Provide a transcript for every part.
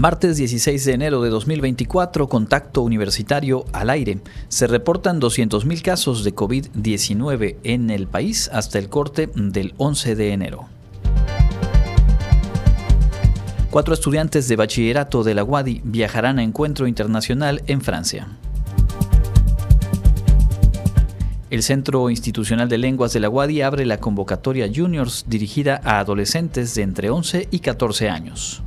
Martes 16 de enero de 2024, contacto universitario al aire. Se reportan 200.000 casos de COVID-19 en el país hasta el corte del 11 de enero. Cuatro estudiantes de bachillerato de la UADI viajarán a encuentro internacional en Francia. El Centro Institucional de Lenguas de la UADI abre la convocatoria Juniors dirigida a adolescentes de entre 11 y 14 años.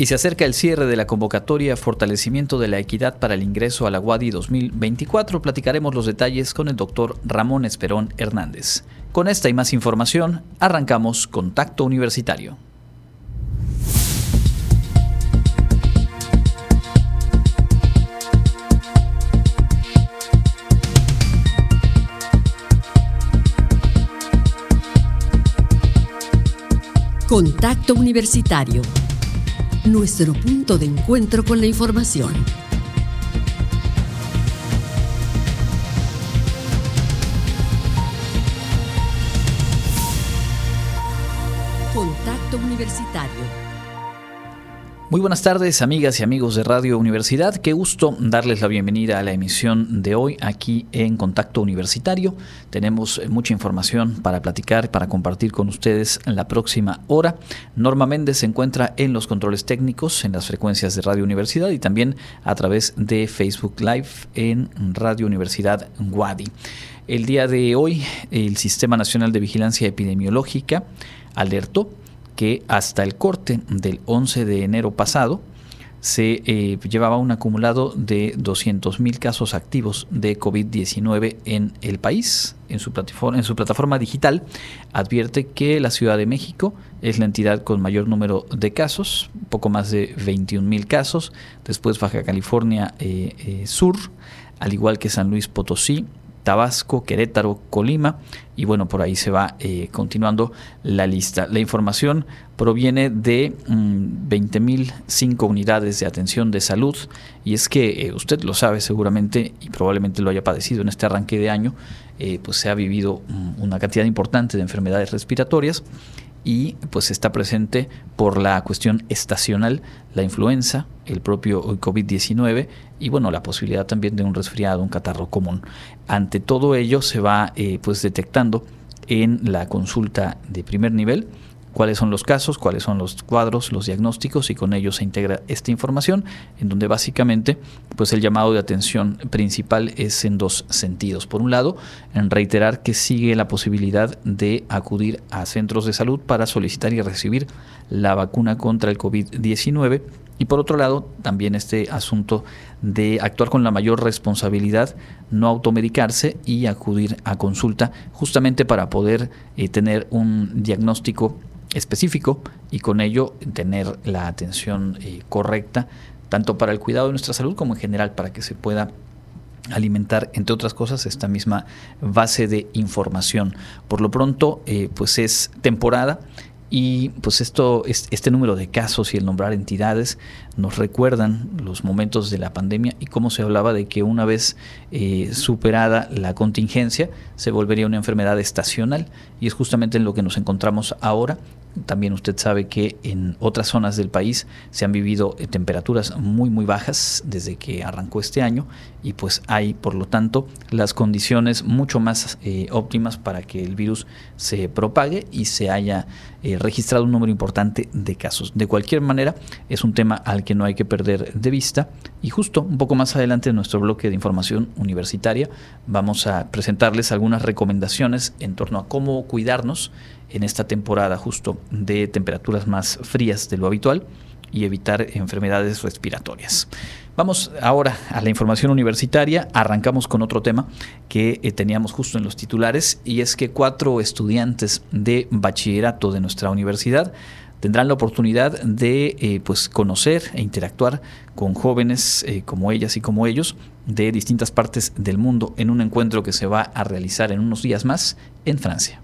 Y se acerca el cierre de la convocatoria Fortalecimiento de la Equidad para el Ingreso a la UADI 2024. Platicaremos los detalles con el doctor Ramón Esperón Hernández. Con esta y más información, arrancamos Contacto Universitario. Contacto Universitario nuestro punto de encuentro con la información. Contacto Universitario muy buenas tardes, amigas y amigos de Radio Universidad. Qué gusto darles la bienvenida a la emisión de hoy aquí en Contacto Universitario. Tenemos eh, mucha información para platicar, para compartir con ustedes en la próxima hora. Norma Méndez se encuentra en los controles técnicos en las frecuencias de Radio Universidad y también a través de Facebook Live en Radio Universidad Guadi. El día de hoy, el Sistema Nacional de Vigilancia Epidemiológica alertó que hasta el corte del 11 de enero pasado se eh, llevaba un acumulado de 200.000 casos activos de COVID-19 en el país. En su, plataforma, en su plataforma digital advierte que la Ciudad de México es la entidad con mayor número de casos, poco más de 21.000 casos, después Baja California eh, eh, Sur, al igual que San Luis Potosí, Tabasco, Querétaro, Colima. Y bueno, por ahí se va eh, continuando la lista. La información proviene de 20.005 mm, unidades de atención de salud. Y es que eh, usted lo sabe seguramente y probablemente lo haya padecido en este arranque de año, eh, pues se ha vivido mm, una cantidad importante de enfermedades respiratorias y pues está presente por la cuestión estacional, la influenza, el propio COVID-19 y bueno, la posibilidad también de un resfriado, un catarro común. Ante todo ello se va eh, pues detectando en la consulta de primer nivel cuáles son los casos, cuáles son los cuadros, los diagnósticos y con ellos se integra esta información en donde básicamente pues el llamado de atención principal es en dos sentidos. Por un lado, en reiterar que sigue la posibilidad de acudir a centros de salud para solicitar y recibir la vacuna contra el COVID-19 y por otro lado, también este asunto de actuar con la mayor responsabilidad, no automedicarse y acudir a consulta justamente para poder eh, tener un diagnóstico específico y con ello tener la atención eh, correcta, tanto para el cuidado de nuestra salud como en general para que se pueda alimentar, entre otras cosas, esta misma base de información. Por lo pronto, eh, pues es temporada y pues esto, este número de casos y el nombrar entidades nos recuerdan los momentos de la pandemia y cómo se hablaba de que una vez eh, superada la contingencia se volvería una enfermedad estacional. Y es justamente en lo que nos encontramos ahora. También usted sabe que en otras zonas del país se han vivido eh, temperaturas muy muy bajas desde que arrancó este año. Y pues hay por lo tanto las condiciones mucho más eh, óptimas para que el virus se propague y se haya registrado un número importante de casos. De cualquier manera es un tema al que no hay que perder de vista y justo un poco más adelante en nuestro bloque de información universitaria vamos a presentarles algunas recomendaciones en torno a cómo cuidarnos en esta temporada justo de temperaturas más frías de lo habitual y evitar enfermedades respiratorias. Vamos ahora a la información universitaria. Arrancamos con otro tema que eh, teníamos justo en los titulares y es que cuatro estudiantes de bachillerato de nuestra universidad tendrán la oportunidad de eh, pues conocer e interactuar con jóvenes eh, como ellas y como ellos de distintas partes del mundo en un encuentro que se va a realizar en unos días más en Francia.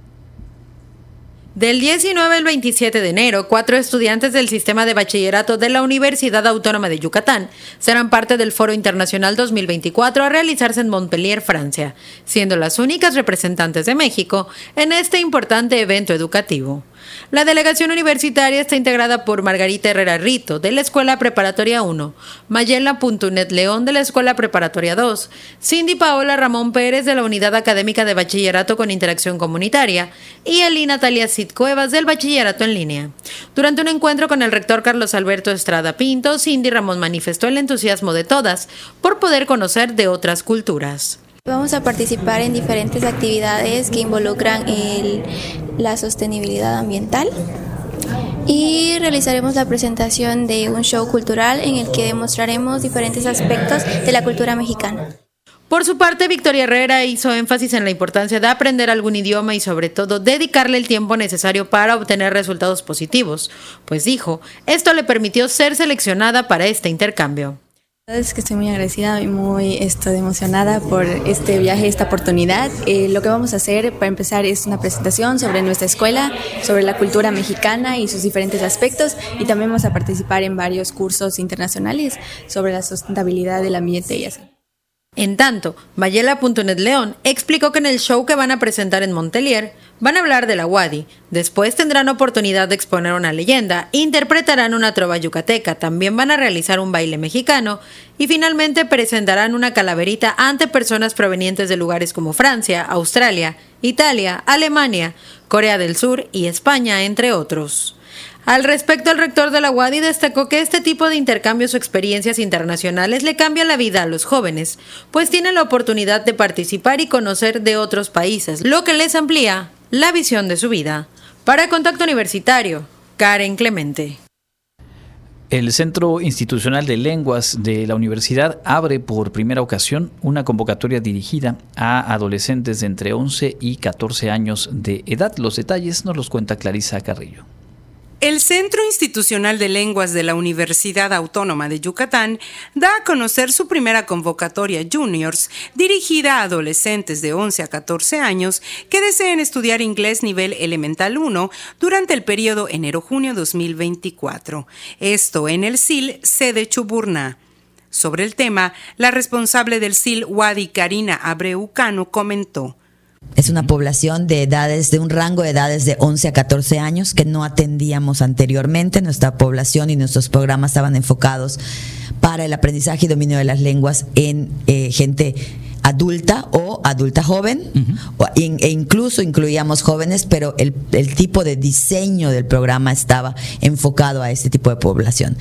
Del 19 al 27 de enero, cuatro estudiantes del sistema de bachillerato de la Universidad Autónoma de Yucatán serán parte del Foro Internacional 2024 a realizarse en Montpellier, Francia, siendo las únicas representantes de México en este importante evento educativo. La delegación universitaria está integrada por Margarita Herrera Rito, de la Escuela Preparatoria 1, Mayela Puntunet León, de la Escuela Preparatoria 2, Cindy Paola Ramón Pérez, de la Unidad Académica de Bachillerato con Interacción Comunitaria, y Eli Natalia Cid Cuevas, del Bachillerato en Línea. Durante un encuentro con el rector Carlos Alberto Estrada Pinto, Cindy Ramón manifestó el entusiasmo de todas por poder conocer de otras culturas. Vamos a participar en diferentes actividades que involucran la sostenibilidad ambiental y realizaremos la presentación de un show cultural en el que demostraremos diferentes aspectos de la cultura mexicana. Por su parte, Victoria Herrera hizo énfasis en la importancia de aprender algún idioma y sobre todo dedicarle el tiempo necesario para obtener resultados positivos, pues dijo, esto le permitió ser seleccionada para este intercambio. Es que estoy muy agradecida y muy estoy emocionada por este viaje, esta oportunidad. Eh, lo que vamos a hacer para empezar es una presentación sobre nuestra escuela, sobre la cultura mexicana y sus diferentes aspectos y también vamos a participar en varios cursos internacionales sobre la sustentabilidad del ambiente y así. En tanto, Mayela.net León explicó que en el show que van a presentar en Montelier van a hablar de la Wadi, después tendrán oportunidad de exponer una leyenda, interpretarán una trova yucateca, también van a realizar un baile mexicano y finalmente presentarán una calaverita ante personas provenientes de lugares como Francia, Australia, Italia, Alemania, Corea del Sur y España, entre otros. Al respecto, el rector de la UADI destacó que este tipo de intercambios o experiencias internacionales le cambia la vida a los jóvenes, pues tienen la oportunidad de participar y conocer de otros países, lo que les amplía la visión de su vida. Para Contacto Universitario, Karen Clemente. El Centro Institucional de Lenguas de la Universidad abre por primera ocasión una convocatoria dirigida a adolescentes de entre 11 y 14 años de edad. Los detalles nos los cuenta Clarisa Carrillo. El Centro Institucional de Lenguas de la Universidad Autónoma de Yucatán da a conocer su primera convocatoria Juniors dirigida a adolescentes de 11 a 14 años que deseen estudiar inglés nivel elemental 1 durante el periodo enero-junio 2024. Esto en el SIL sede Chuburná. Sobre el tema, la responsable del SIL Wadi Karina Abreucano comentó. Es una población de edades, de un rango de edades de 11 a 14 años que no atendíamos anteriormente. Nuestra población y nuestros programas estaban enfocados para el aprendizaje y dominio de las lenguas en eh, gente adulta o adulta joven, e incluso incluíamos jóvenes, pero el, el, tipo de diseño del programa estaba enfocado a este tipo de población.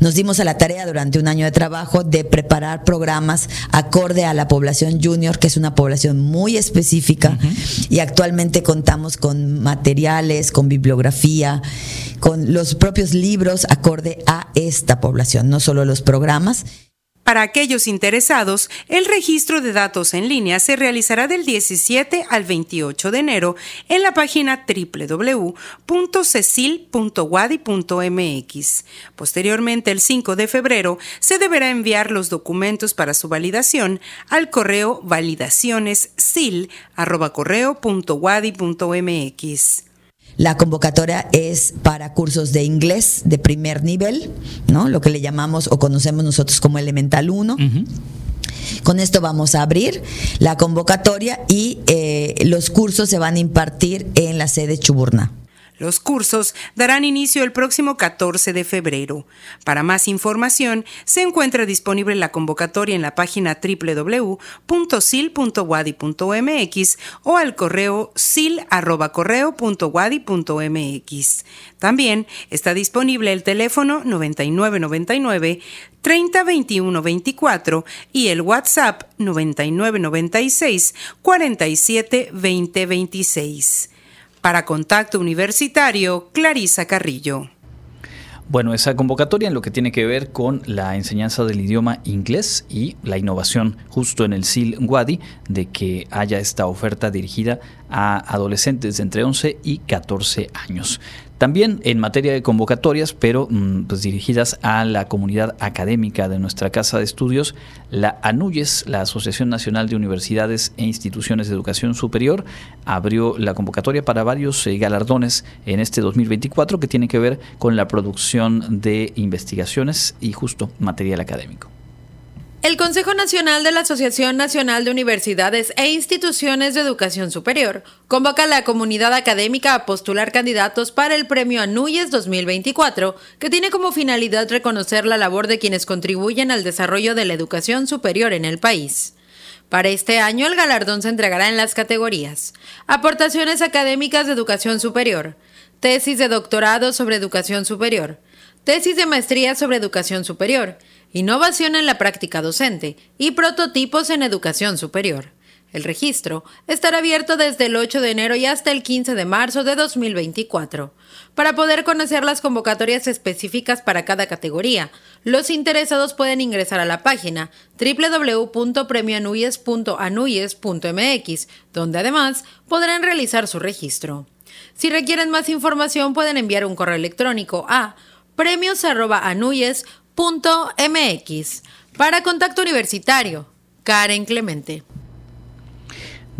Nos dimos a la tarea durante un año de trabajo de preparar programas acorde a la población junior, que es una población muy específica, y actualmente contamos con materiales, con bibliografía, con los propios libros acorde a esta población, no solo los programas. Para aquellos interesados, el registro de datos en línea se realizará del 17 al 28 de enero en la página www.cecil.wadi.mx. Posteriormente, el 5 de febrero, se deberá enviar los documentos para su validación al correo validacionessil.wadi.mx. La convocatoria es para cursos de inglés de primer nivel, ¿no? Lo que le llamamos o conocemos nosotros como Elemental 1. Con esto vamos a abrir la convocatoria y eh, los cursos se van a impartir en la sede Chuburna. Los cursos darán inicio el próximo 14 de febrero. Para más información, se encuentra disponible la convocatoria en la página www.sil.wadi.mx o al correo sil.correo.wadi.mx. También está disponible el teléfono 9999 302124 y el WhatsApp 9996 47 para Contacto Universitario, Clarisa Carrillo. Bueno, esa convocatoria en lo que tiene que ver con la enseñanza del idioma inglés y la innovación justo en el SIL Wadi de que haya esta oferta dirigida a adolescentes de entre 11 y 14 años. También en materia de convocatorias, pero mm, pues dirigidas a la comunidad académica de nuestra casa de estudios, la ANUYES, la Asociación Nacional de Universidades e Instituciones de Educación Superior, abrió la convocatoria para varios eh, galardones en este 2024 que tienen que ver con la producción de investigaciones y justo material académico. El Consejo Nacional de la Asociación Nacional de Universidades e Instituciones de Educación Superior convoca a la comunidad académica a postular candidatos para el Premio Anuyes 2024, que tiene como finalidad reconocer la labor de quienes contribuyen al desarrollo de la educación superior en el país. Para este año el galardón se entregará en las categorías Aportaciones académicas de educación superior, Tesis de doctorado sobre educación superior, Tesis de maestría sobre educación superior, Innovación en la práctica docente y prototipos en educación superior. El registro estará abierto desde el 8 de enero y hasta el 15 de marzo de 2024. Para poder conocer las convocatorias específicas para cada categoría, los interesados pueden ingresar a la página www.premioanuyes.anuyes.mx, donde además podrán realizar su registro. Si requieren más información, pueden enviar un correo electrónico a premios.anuyes.mx MX. Para Contacto Universitario, Karen Clemente.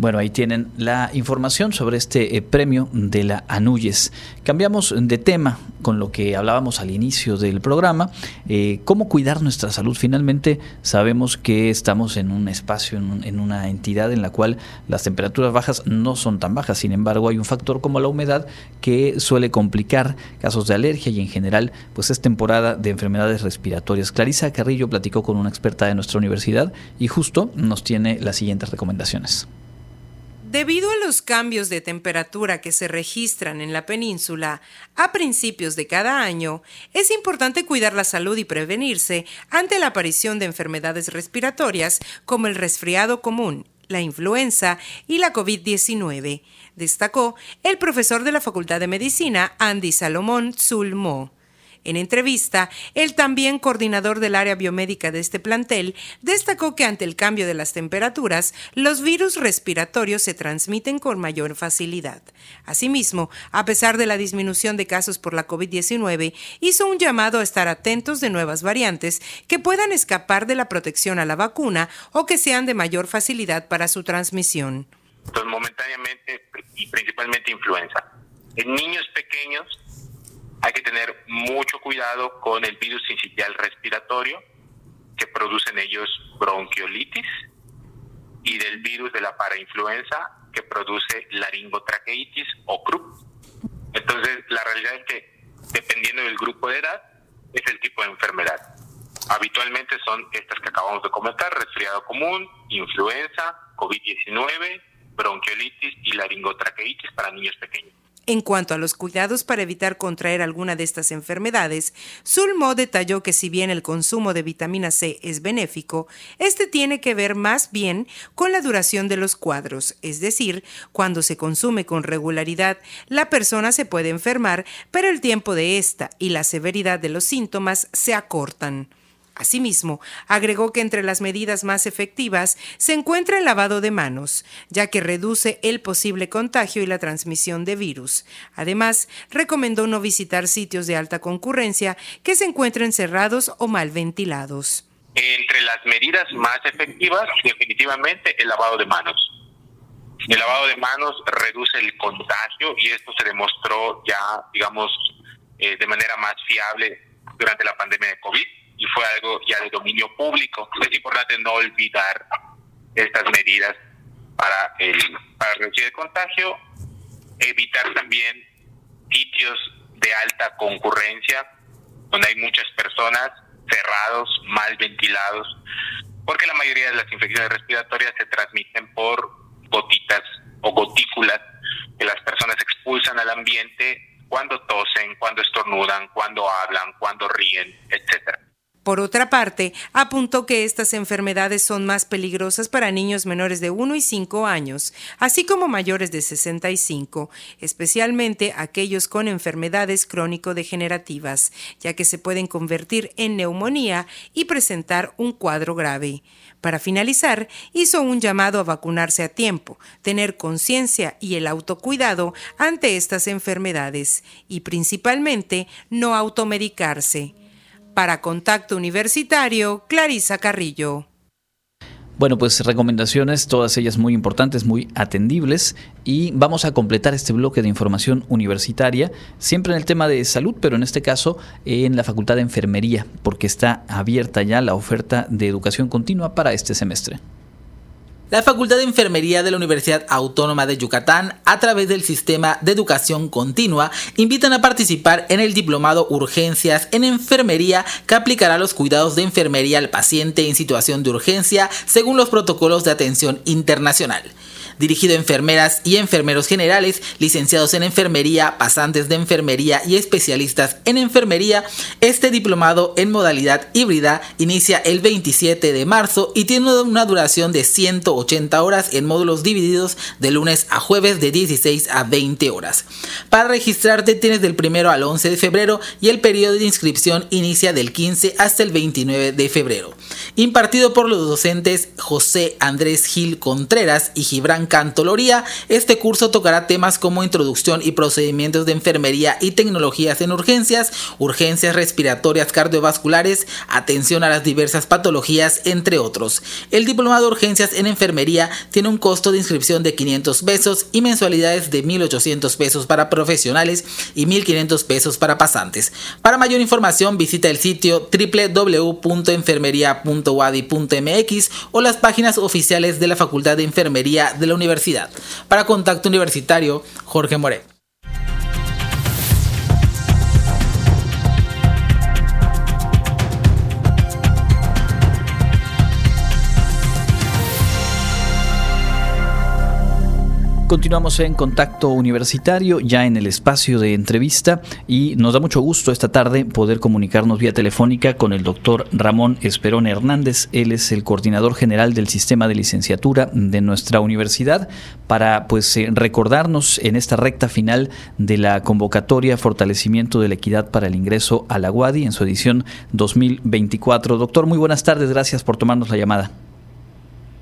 Bueno, ahí tienen la información sobre este eh, premio de la Anuyes. Cambiamos de tema con lo que hablábamos al inicio del programa, eh, cómo cuidar nuestra salud. Finalmente sabemos que estamos en un espacio, en, una entidad en la cual las temperaturas bajas no son tan bajas, sin embargo hay un factor como la humedad que suele complicar casos de alergia y en general pues es temporada de enfermedades respiratorias. Clarisa Carrillo platicó con una experta de nuestra universidad y justo nos tiene las siguientes recomendaciones. Debido a los cambios de temperatura que se registran en la península a principios de cada año, es importante cuidar la salud y prevenirse ante la aparición de enfermedades respiratorias como el resfriado común, la influenza y la COVID-19, destacó el profesor de la Facultad de Medicina Andy Salomón Zulmo. En entrevista, el también coordinador del área biomédica de este plantel destacó que ante el cambio de las temperaturas, los virus respiratorios se transmiten con mayor facilidad. Asimismo, a pesar de la disminución de casos por la COVID-19, hizo un llamado a estar atentos de nuevas variantes que puedan escapar de la protección a la vacuna o que sean de mayor facilidad para su transmisión. Momentáneamente y principalmente influenza. En niños pequeños hay que tener mucho cuidado con el virus sincitial respiratorio que producen ellos bronquiolitis y del virus de la parainfluenza que produce laringotraqueitis o CRUP. Entonces, la realidad es que dependiendo del grupo de edad, es el tipo de enfermedad. Habitualmente son estas que acabamos de comentar, resfriado común, influenza, COVID-19, bronquiolitis y laringotraqueitis para niños pequeños. En cuanto a los cuidados para evitar contraer alguna de estas enfermedades, Sulmo detalló que si bien el consumo de vitamina C es benéfico, este tiene que ver más bien con la duración de los cuadros, es decir, cuando se consume con regularidad, la persona se puede enfermar, pero el tiempo de esta y la severidad de los síntomas se acortan. Asimismo, agregó que entre las medidas más efectivas se encuentra el lavado de manos, ya que reduce el posible contagio y la transmisión de virus. Además, recomendó no visitar sitios de alta concurrencia que se encuentren cerrados o mal ventilados. Entre las medidas más efectivas, definitivamente el lavado de manos. El lavado de manos reduce el contagio y esto se demostró ya, digamos, eh, de manera más fiable durante la pandemia de COVID y fue algo ya de dominio público. Es importante no olvidar estas medidas para, el, para reducir el contagio, evitar también sitios de alta concurrencia, donde hay muchas personas cerrados, mal ventilados, porque la mayoría de las infecciones respiratorias se transmiten por gotitas o gotículas que las personas expulsan al ambiente cuando tosen, cuando estornudan, cuando hablan, cuando ríen, etcétera. Por otra parte, apuntó que estas enfermedades son más peligrosas para niños menores de 1 y 5 años, así como mayores de 65, especialmente aquellos con enfermedades crónico-degenerativas, ya que se pueden convertir en neumonía y presentar un cuadro grave. Para finalizar, hizo un llamado a vacunarse a tiempo, tener conciencia y el autocuidado ante estas enfermedades y principalmente no automedicarse. Para Contacto Universitario, Clarisa Carrillo. Bueno, pues recomendaciones, todas ellas muy importantes, muy atendibles y vamos a completar este bloque de información universitaria, siempre en el tema de salud, pero en este caso en la Facultad de Enfermería, porque está abierta ya la oferta de educación continua para este semestre. La Facultad de Enfermería de la Universidad Autónoma de Yucatán, a través del Sistema de Educación Continua, invitan a participar en el Diplomado Urgencias en Enfermería que aplicará los cuidados de enfermería al paciente en situación de urgencia según los protocolos de atención internacional dirigido a enfermeras y enfermeros generales, licenciados en enfermería, pasantes de enfermería y especialistas en enfermería. Este diplomado en modalidad híbrida inicia el 27 de marzo y tiene una duración de 180 horas en módulos divididos de lunes a jueves de 16 a 20 horas. Para registrarte tienes del 1 al 11 de febrero y el periodo de inscripción inicia del 15 hasta el 29 de febrero. Impartido por los docentes José Andrés Gil Contreras y Gibran Cantoloría, este curso tocará temas como introducción y procedimientos de enfermería y tecnologías en urgencias, urgencias respiratorias cardiovasculares, atención a las diversas patologías, entre otros. El diplomado de urgencias en enfermería tiene un costo de inscripción de 500 pesos y mensualidades de 1.800 pesos para profesionales y 1.500 pesos para pasantes. Para mayor información visita el sitio www.enfermería.wadi.mx o las páginas oficiales de la Facultad de Enfermería de la universidad. Para Contacto Universitario, Jorge More. Continuamos en contacto universitario, ya en el espacio de entrevista, y nos da mucho gusto esta tarde poder comunicarnos vía telefónica con el doctor Ramón Esperón Hernández. Él es el coordinador general del sistema de licenciatura de nuestra universidad, para pues eh, recordarnos en esta recta final de la convocatoria Fortalecimiento de la Equidad para el Ingreso a la UADI en su edición 2024. Doctor, muy buenas tardes, gracias por tomarnos la llamada.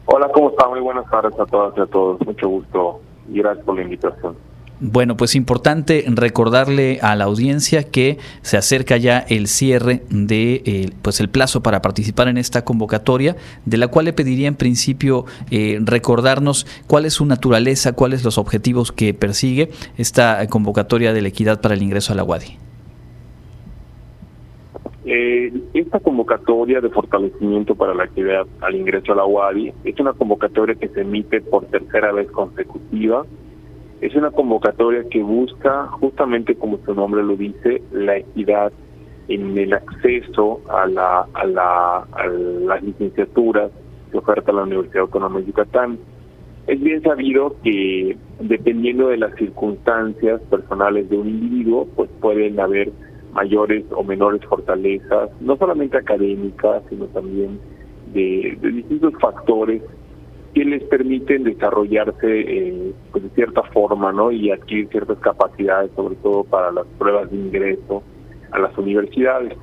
Hola, ¿cómo está? Muy buenas tardes a todas y a todos. Mucho gusto gracias por la invitación. Bueno, pues importante recordarle a la audiencia que se acerca ya el cierre de eh, pues el plazo para participar en esta convocatoria, de la cual le pediría en principio eh, recordarnos cuál es su naturaleza, cuáles los objetivos que persigue esta convocatoria de la equidad para el ingreso a la UADI. Eh, esta convocatoria de fortalecimiento para la actividad al ingreso a la UADI es una convocatoria que se emite por tercera vez consecutiva. Es una convocatoria que busca, justamente como su nombre lo dice, la equidad en el acceso a, la, a, la, a las licenciaturas que oferta la Universidad Autónoma de Yucatán. Es bien sabido que dependiendo de las circunstancias personales de un individuo, pues pueden haber mayores o menores fortalezas, no solamente académicas, sino también de, distintos factores que les permiten desarrollarse eh, pues de cierta forma ¿no? y adquirir ciertas capacidades, sobre todo para las pruebas de ingreso a las universidades.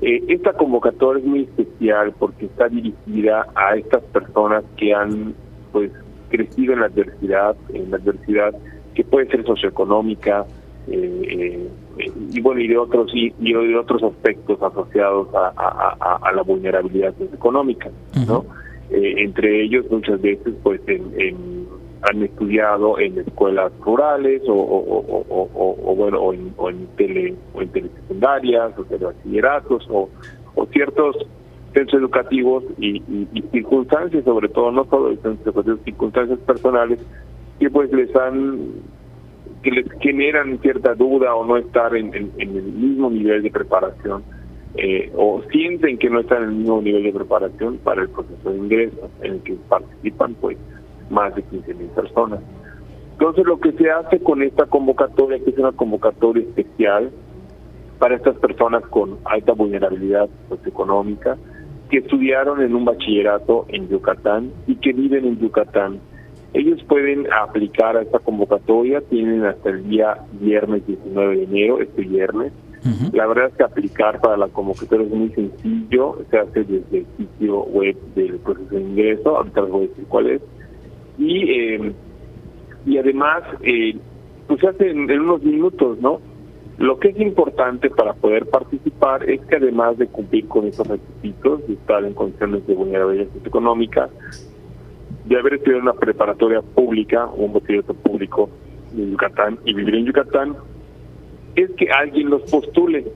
Eh, esta convocatoria es muy especial porque está dirigida a estas personas que han pues crecido en la adversidad, en la adversidad que puede ser socioeconómica, eh, y bueno y de otros y, de otros aspectos asociados a, la vulnerabilidad económica no eh, entre ellos muchas veces pues han estudiado en escuelas rurales o, bueno o en, o en tele o en telesecundarias o telebachilleratos o, o ciertos centros educativos y, circunstancias sobre todo no solo circunstancias personales que pues les han que les generan cierta duda o no estar en, el mismo nivel de preparación eh, o sienten que no están en el mismo nivel de preparación para el proceso de ingreso en el que participan pues más de 15 mil personas. Entonces lo que se hace con esta convocatoria, que es una convocatoria especial para estas personas con alta vulnerabilidad socioeconómica, que estudiaron en un bachillerato en Yucatán y que viven en Yucatán ellos pueden aplicar a esta convocatoria, tienen hasta el día viernes 19 de enero, este viernes. La verdad es que aplicar para la convocatoria es muy sencillo, se hace desde el sitio web del proceso de ingreso, ahorita les voy a decir cuál es. Y, eh, y además, eh, pues se hace en, unos minutos, ¿no? Lo que es importante para poder participar es que además de cumplir con esos requisitos, de estar en condiciones de vulnerabilidad económica, de haber estudiado una preparatoria pública o un bachillerato público de Yucatán y vivir en Yucatán, es que alguien los postule.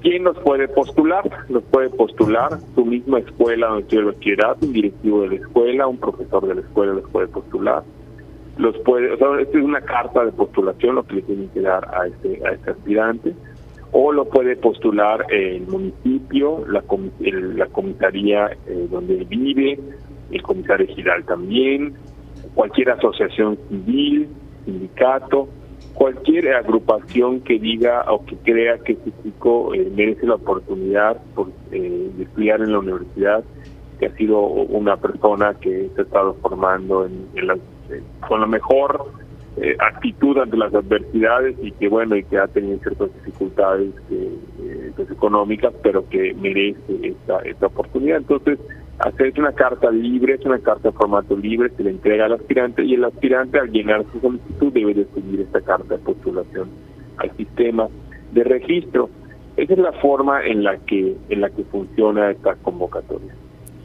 ¿Quién nos puede postular? Nos puede postular su misma escuela donde estudia el bachillerato, un directivo de la escuela, un profesor de la escuela los puede postular. Los puede, o sea, esta es una carta de postulación lo que le tienen que dar a este, a este aspirante. O lo puede postular el municipio, la, la comisaría eh, donde vive, el comisario ejidal también, cualquier asociación civil, sindicato, cualquier agrupación que diga o que crea que este chico eh, merece la oportunidad por, eh, de estudiar en la universidad, que ha sido una persona que se ha estado formando en, con la mejor eh, actitud ante las adversidades y que bueno y que ha tenido ciertas dificultades pues, económicas, pero que merece esta, esta oportunidad. Entonces, hacer una carta libre, es una carta de formato libre, se le entrega al aspirante y el aspirante al llenar su solicitud debe de subir esta carta de postulación al sistema de registro. Esa es la forma en la que en la que funciona esta convocatoria.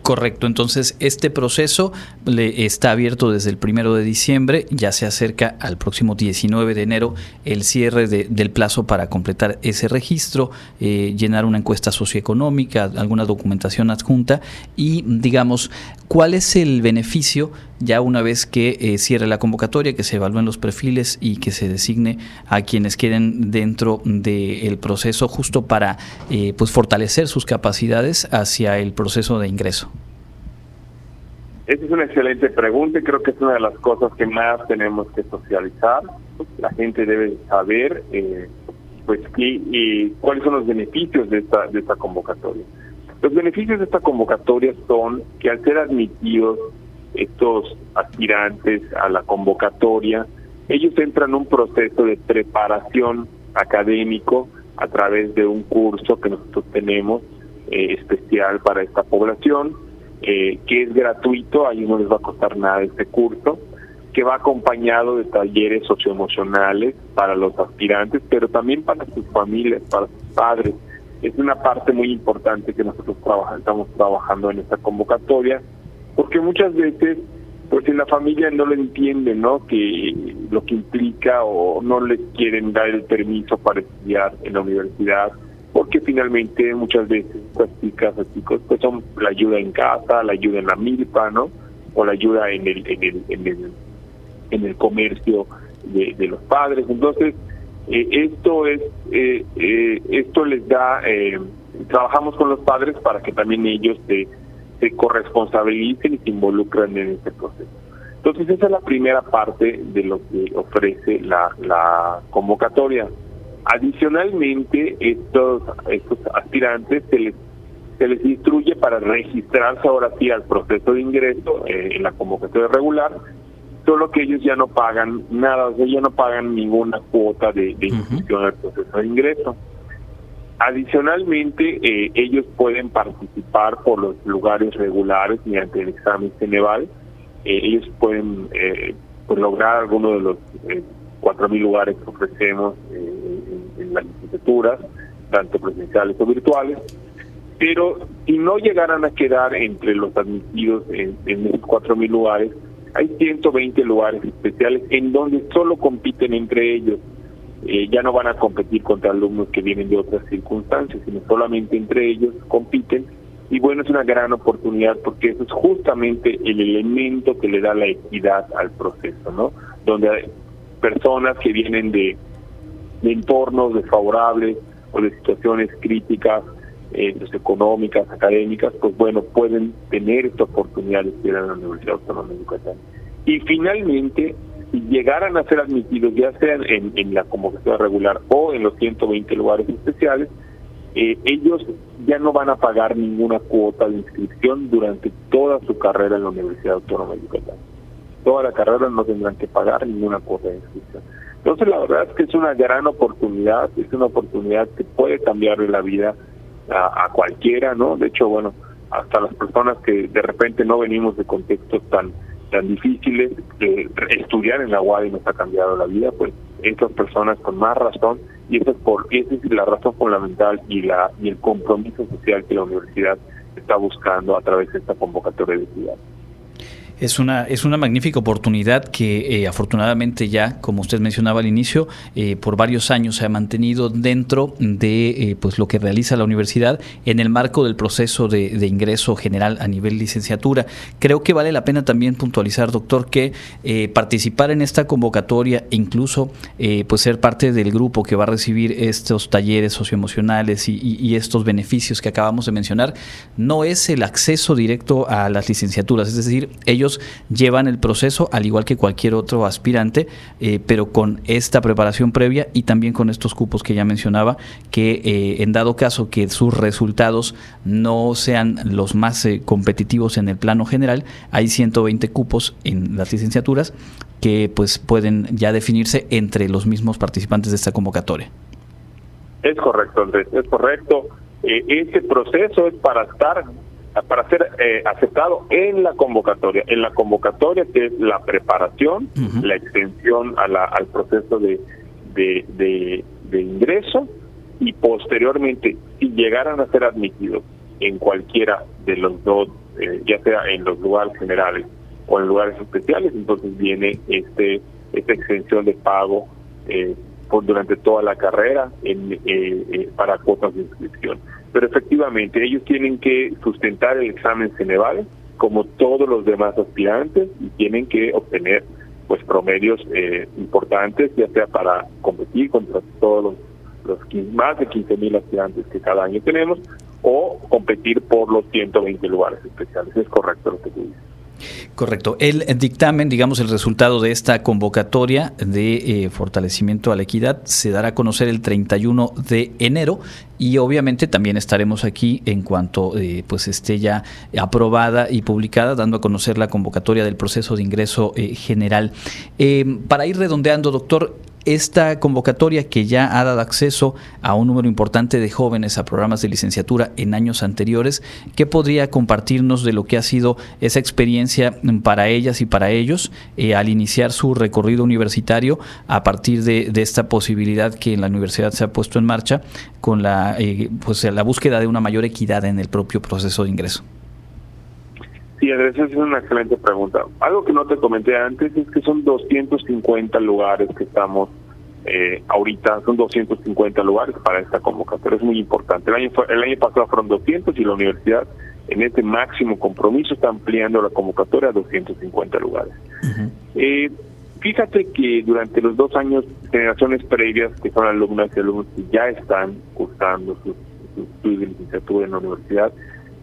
Correcto, entonces este proceso le está abierto desde el primero de diciembre, ya se acerca al próximo 19 de enero el cierre del plazo para completar ese registro, eh, llenar una encuesta socioeconómica, alguna documentación adjunta y digamos cuál es el beneficio ya una vez que eh, cierre la convocatoria, que se evalúen los perfiles y que se designe a quienes queden dentro del proceso justo para eh, pues fortalecer sus capacidades hacia el proceso de ingreso. Esa es una excelente pregunta y creo que es una de las cosas que más tenemos que socializar. La gente debe saber eh, pues y, cuáles son los beneficios de esta, de esta convocatoria. Los beneficios de esta convocatoria son que al ser admitidos estos aspirantes a la convocatoria, ellos entran en un proceso de preparación académico a través de un curso que nosotros tenemos eh, especial para esta población, eh, que es gratuito, ahí no les va a costar nada este curso, que va acompañado de talleres socioemocionales para los aspirantes, pero también para sus familias, para sus padres. Es una parte muy importante que nosotros estamos trabajando en esta convocatoria porque muchas veces pues en la familia no lo entienden, ¿no? Que lo que implica o no les quieren dar el permiso para estudiar en la universidad, porque finalmente muchas veces estas chicas o chicos pues son la ayuda en casa, la ayuda en la milpa, ¿no? O la ayuda en el en el en el, en el comercio de, los padres. Entonces eh, esto es eh, eh, esto les da trabajamos con los padres para que también ellos se se corresponsabilicen y se involucran en este proceso. Entonces esa es la primera parte de lo que ofrece la, la convocatoria. Adicionalmente, estos, estos aspirantes se les, se les instruye para registrarse ahora sí al proceso de ingreso eh, en la convocatoria regular, solo que ellos ya no pagan nada, o sea, ya no pagan ninguna cuota de, de inscripción al proceso de ingreso. Adicionalmente, eh, ellos pueden participar por los lugares regulares mediante el examen Ceneval. Eh, ellos pueden eh, pues, lograr alguno de los eh, 4.000 lugares que ofrecemos las licenciaturas, tanto presenciales o virtuales. Pero si no llegaran a quedar entre los admitidos en, en esos 4.000 lugares, hay 120 lugares especiales en donde solo compiten entre ellos eh, ya no van a competir contra alumnos que vienen de otras circunstancias, sino solamente entre ellos compiten. Y bueno, es una gran oportunidad porque eso es justamente el elemento que le da la equidad al proceso, ¿no? Donde hay personas que vienen de, entornos desfavorables o de situaciones críticas, eh, económicas, académicas, pues bueno, pueden tener esta oportunidad de estudiar en la Universidad Autónoma de Yucatán. Y finalmente, si llegaran a ser admitidos, ya sean en, la convocatoria regular o en los 120 lugares especiales, eh, ellos ya no van a pagar ninguna cuota de inscripción durante toda su carrera en la Universidad Autónoma de Yucatán. Toda la carrera no tendrán que pagar ninguna cuota de inscripción. Entonces la verdad es que es una gran oportunidad, es una oportunidad que puede cambiarle la vida a, cualquiera, ¿no? De hecho, bueno, hasta las personas que de repente no venimos de contextos tan tan difíciles, que estudiar en la UADI nos ha cambiado la vida, pues estas personas con más razón Y esa es, por, esa es la razón fundamental y, la, y el compromiso social que la universidad está buscando a través de esta convocatoria de estudiantes. Es una, es una magnífica oportunidad que eh, afortunadamente ya, como usted mencionaba al inicio, eh, por varios años se ha mantenido dentro de eh, pues lo que realiza la universidad en el marco del proceso de, ingreso general a nivel licenciatura. Creo que vale la pena también puntualizar, doctor, que participar en esta convocatoria e incluso pues ser parte del grupo que va a recibir estos talleres socioemocionales y, y estos beneficios que acabamos de mencionar no es el acceso directo a las licenciaturas, es decir, ellos llevan el proceso al igual que cualquier otro aspirante, eh, pero con esta preparación previa y también con estos cupos que ya mencionaba, que eh, en dado caso que sus resultados no sean los más eh, competitivos en el plano general, hay 120 cupos en las licenciaturas que pues pueden ya definirse entre los mismos participantes de esta convocatoria. Es correcto, Andrés, es correcto. este proceso es para estar para ser eh, aceptado en la convocatoria. En la convocatoria que es la preparación, la extensión a la, al proceso de, de, ingreso y posteriormente, si llegaran a ser admitidos en cualquiera de los dos, eh, ya sea en los lugares generales o en lugares especiales, entonces viene este esta extensión de pago eh, por durante toda la carrera en, para cuotas de inscripción pero efectivamente ellos tienen que sustentar el examen Ceneval como todos los demás aspirantes y tienen que obtener pues promedios eh, importantes, ya sea para competir contra todos los, más de 15 mil aspirantes que cada año tenemos, o competir por los 120 lugares especiales. Es correcto lo que tú dices. Correcto. El dictamen, digamos, el resultado de esta convocatoria de eh, fortalecimiento a la equidad se dará a conocer el 31 de enero y obviamente también estaremos aquí en cuanto eh, pues esté ya aprobada y publicada, dando a conocer la convocatoria del proceso de ingreso eh, general. para ir redondeando, doctor, esta convocatoria que ya ha dado acceso a un número importante de jóvenes a programas de licenciatura en años anteriores, ¿qué podría compartirnos de lo que ha sido esa experiencia para ellas y para ellos eh, al iniciar su recorrido universitario a partir de, esta posibilidad que en la universidad se ha puesto en marcha con la, eh, pues, la búsqueda de una mayor equidad en el propio proceso de ingreso? Sí, Andrés, esa es una excelente pregunta. Algo que no te comenté antes es que son 250 lugares que estamos eh, ahorita, son 250 lugares para esta convocatoria. Es muy importante. El año, el año pasado fueron 200 y la universidad en este máximo compromiso está ampliando la convocatoria a 250 lugares. eh, fíjate que durante los dos años, generaciones previas, que son alumnas y alumnos que ya están cursando sus su estudios de licenciatura en la universidad,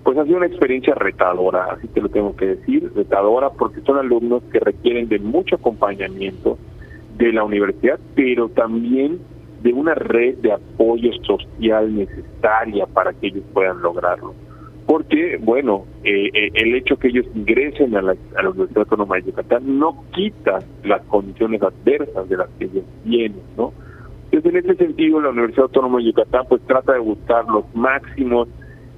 pues ha sido una experiencia retadora, así te lo tengo que decir, retadora porque son alumnos que requieren de mucho acompañamiento de la universidad, pero también de una red de apoyo social necesaria para que ellos puedan lograrlo. Porque, bueno, eh, eh, el hecho que ellos ingresen a la, a la Universidad Autónoma de Yucatán no quita las condiciones adversas de las que ellos tienen, ¿no? Entonces, en ese sentido, la Universidad Autónoma de Yucatán pues trata de buscar los máximos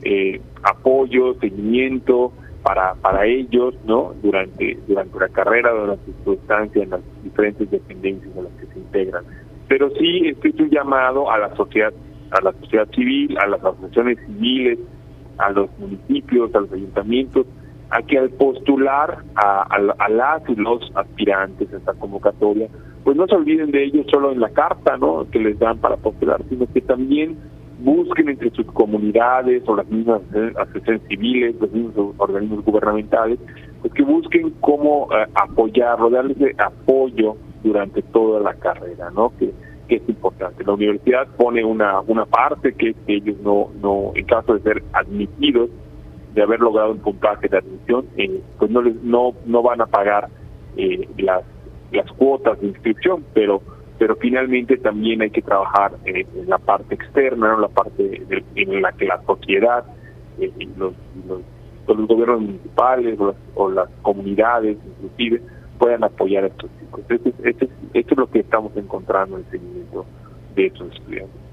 eh, apoyo, seguimiento para, para ellos, ¿no? Durante, durante la carrera, durante su estancia en las diferentes dependencias a las que se integran. Pero sí este es un llamado a la sociedad, a la sociedad civil, a las asociaciones civiles, a los municipios, a los ayuntamientos, a que al postular a, a, las y los aspirantes a esta convocatoria, pues no se olviden de ellos solo en la carta, ¿no? Que les dan para postular, sino que también busquen entre sus comunidades o las mismas asociaciones civiles, los mismos organismos gubernamentales, pues que busquen cómo eh, apoyarlo, darles apoyo durante toda la carrera, ¿no? Que, que es importante. La universidad pone una una parte que ellos no no en caso de ser admitidos de haber logrado un puntaje de admisión, eh, pues no les, no no van a pagar eh, las las cuotas de inscripción, pero pero finalmente también hay que trabajar en la parte externa, en la parte en la que la sociedad, eh, los, los, gobiernos municipales o las, comunidades inclusive puedan apoyar a estos chicos. Esto, es lo que estamos encontrando en el seguimiento de estos estudiantes.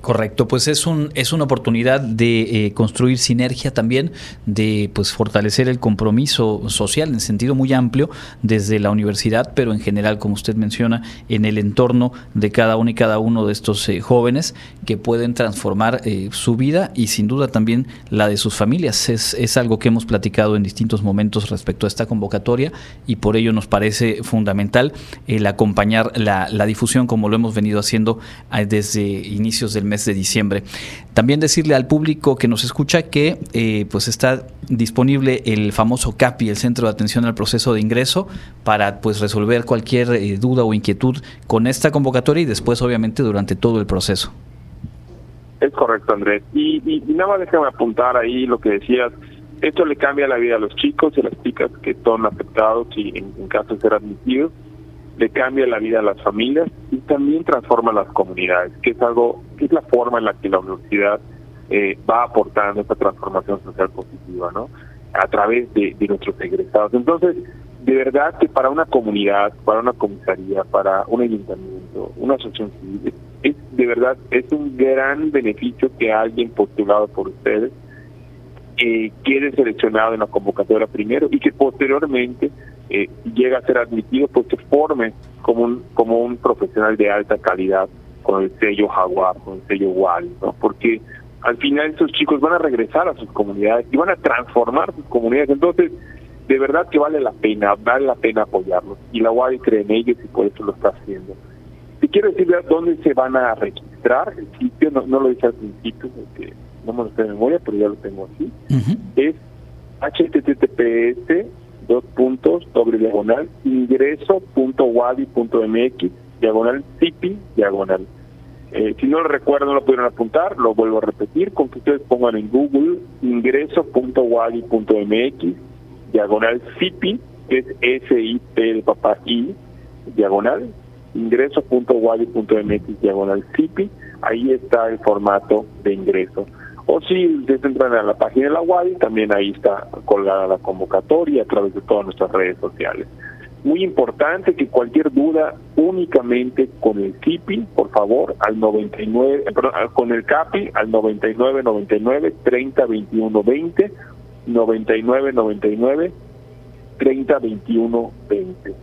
Correcto, pues es un es una oportunidad de eh, construir sinergia también, de pues fortalecer el compromiso social en sentido muy amplio desde la universidad, pero en general, como usted menciona, en el entorno de cada uno y cada uno de estos eh, jóvenes que pueden transformar eh, su vida y sin duda también la de sus familias. Es, es algo que hemos platicado en distintos momentos respecto a esta convocatoria y por ello nos parece fundamental el acompañar la, la difusión como lo hemos venido haciendo desde inicios del mes de diciembre. También decirle al público que nos escucha que eh, pues está disponible el famoso CAPI, el Centro de Atención al Proceso de Ingreso, para pues resolver cualquier eh, duda o inquietud con esta convocatoria y después obviamente durante todo el proceso. Es correcto, Andrés. Y, nada más déjame apuntar ahí lo que decías. Esto le cambia la vida a los chicos y a las chicas que son afectados y en caso de ser admitidos le cambia la vida a las familias y también transforma las comunidades, que es algo, que es la forma en la que la universidad eh, va aportando esta transformación social positiva, ¿no? A través de, nuestros egresados. Entonces, de verdad que para una comunidad, para una comisaría, para un ayuntamiento, una asociación civil, es de verdad es un gran beneficio que alguien postulado por ustedes eh, quede seleccionado en la convocatoria primero y que posteriormente eh, llega a ser admitido, pues forme como un, como un profesional de alta calidad con el sello Jaguar, con el sello Wally, ¿no? Porque al final estos chicos van a regresar a sus comunidades y van a transformar sus comunidades. Entonces, de verdad que vale la pena, vale la pena apoyarlos. Y la Wally cree en ellos y por eso lo está haciendo. Si quiero decir dónde se van a registrar, el sitio, no, lo dije al principio, porque no me lo sé de memoria, pero ya lo tengo aquí, es https dos puntos, doble diagonal, ingreso.wadi.mx, diagonal CIPI, diagonal. Eh, si no lo recuerdo, no lo pudieron apuntar, lo vuelvo a repetir, con que ustedes pongan en Google ingreso.wadi.mx, diagonal CIPI, que es S-I-P de papá I, diagonal, ingreso.wadi.mx, diagonal CIPI, ahí está el formato de ingreso. O si entran a la página de la UADI, también ahí está colgada la convocatoria a través de todas nuestras redes sociales. Muy importante que cualquier duda únicamente con el CIPI, por favor, al 99, eh, perdón, con el CAPI al 99 99 30 21 20, 99 99 30 21 20